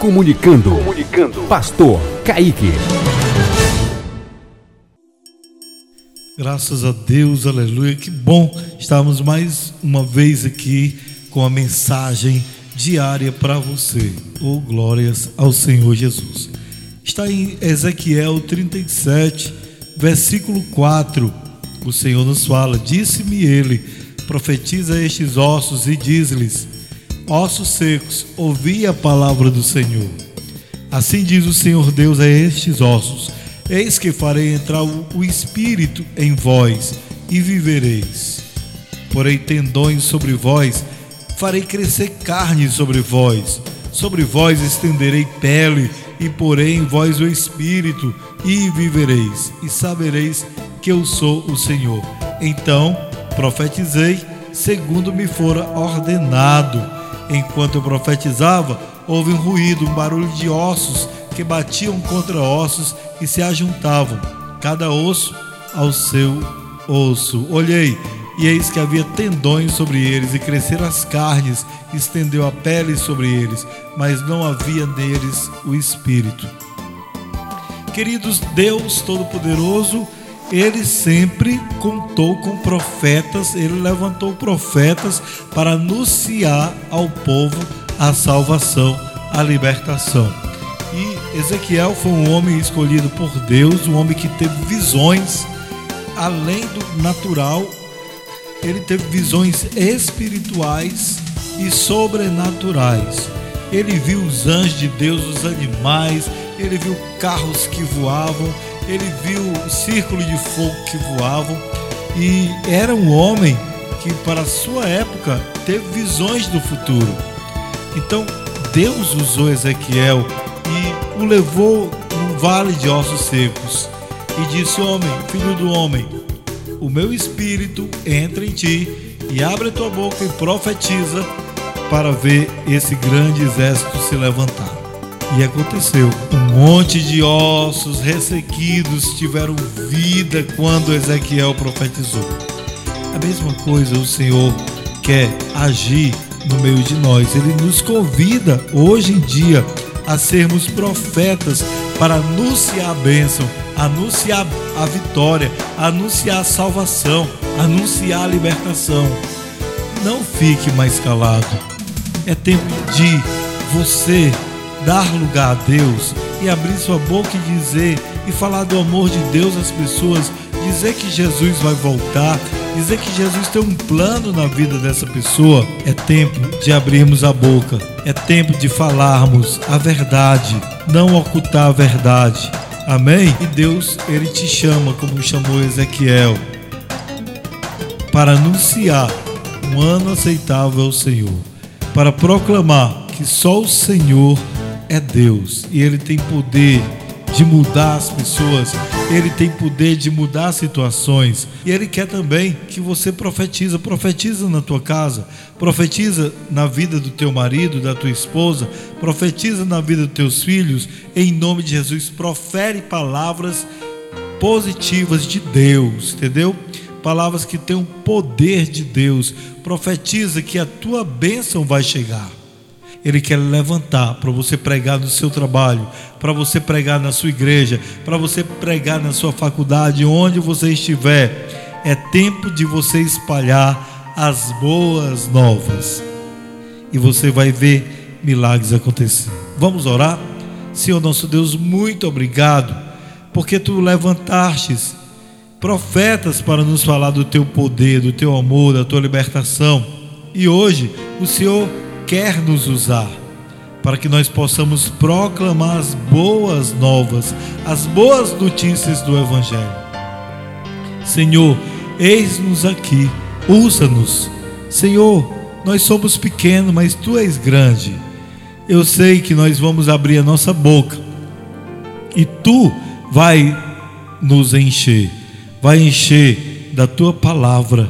Comunicando. Comunicando. Pastor Kaique. Graças a Deus, aleluia. Que bom estarmos mais uma vez aqui com a mensagem diária para você. Oh, glórias ao Senhor Jesus. Está em Ezequiel 37, versículo 4. O Senhor nos fala: Disse-me ele, profetiza estes ossos e diz-lhes: Ossos secos, ouvi a palavra do Senhor. Assim diz o Senhor Deus a estes ossos: Eis que farei entrar o espírito em vós e vivereis. Porei tendões sobre vós, farei crescer carne sobre vós. Sobre vós estenderei pele e porei em vós o espírito e vivereis e sabereis que eu sou o Senhor. Então profetizei segundo me fora ordenado Enquanto eu profetizava, houve um ruído, um barulho de ossos que batiam contra ossos e se ajuntavam, cada osso ao seu osso. Olhei, e eis que havia tendões sobre eles, e cresceram as carnes, e estendeu a pele sobre eles, mas não havia neles o espírito. Queridos, Deus Todo-Poderoso, ele sempre contou com profetas, ele levantou profetas para anunciar ao povo a salvação, a libertação. E Ezequiel foi um homem escolhido por Deus, um homem que teve visões além do natural, ele teve visões espirituais e sobrenaturais. Ele viu os anjos de Deus, os animais, ele viu carros que voavam, ele viu o círculo de fogo que voavam e era um homem que para sua época teve visões do futuro. Então Deus usou Ezequiel e o levou num vale de ossos secos e disse: Homem, filho do homem, o meu espírito entra em ti e abre a tua boca e profetiza para ver esse grande exército se levantar. E aconteceu. Um monte de ossos ressequidos tiveram vida quando Ezequiel profetizou. A mesma coisa o Senhor quer agir no meio de nós. Ele nos convida hoje em dia a sermos profetas para anunciar a bênção, anunciar a vitória, anunciar a salvação, anunciar a libertação. Não fique mais calado. É tempo de você dar lugar a Deus e abrir sua boca e dizer e falar do amor de Deus às pessoas, dizer que Jesus vai voltar, dizer que Jesus tem um plano na vida dessa pessoa, é tempo de abrirmos a boca, é tempo de falarmos a verdade, não ocultar a verdade. Amém? E Deus, ele te chama como chamou Ezequiel para anunciar um ano aceitável ao Senhor, para proclamar que só o Senhor é Deus e Ele tem poder de mudar as pessoas, Ele tem poder de mudar situações e Ele quer também que você profetiza, profetiza na tua casa, profetiza na vida do teu marido, da tua esposa, profetiza na vida dos teus filhos, em nome de Jesus, profere palavras positivas de Deus, entendeu? Palavras que têm o poder de Deus. Profetiza que a tua bênção vai chegar. Ele quer levantar para você pregar no seu trabalho, para você pregar na sua igreja, para você pregar na sua faculdade, onde você estiver. É tempo de você espalhar as boas novas. E você vai ver milagres acontecer. Vamos orar? Senhor nosso Deus, muito obrigado, porque tu levantastes profetas para nos falar do teu poder, do teu amor, da tua libertação. E hoje o Senhor quer nos usar para que nós possamos proclamar as boas novas, as boas notícias do Evangelho. Senhor, eis-nos aqui, usa-nos. Senhor, nós somos pequenos, mas Tu és grande. Eu sei que nós vamos abrir a nossa boca e Tu vai nos encher, vai encher da Tua palavra,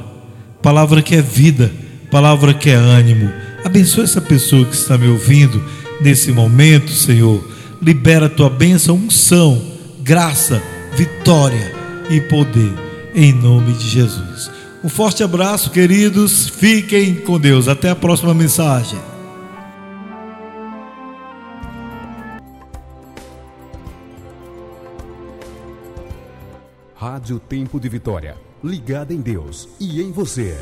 palavra que é vida, palavra que é ânimo Abençoa essa pessoa que está me ouvindo nesse momento, Senhor. Libera a tua bênção, unção, graça, vitória e poder, em nome de Jesus. Um forte abraço, queridos. Fiquem com Deus. Até a próxima mensagem. Rádio Tempo de Vitória. Ligada em Deus e em você.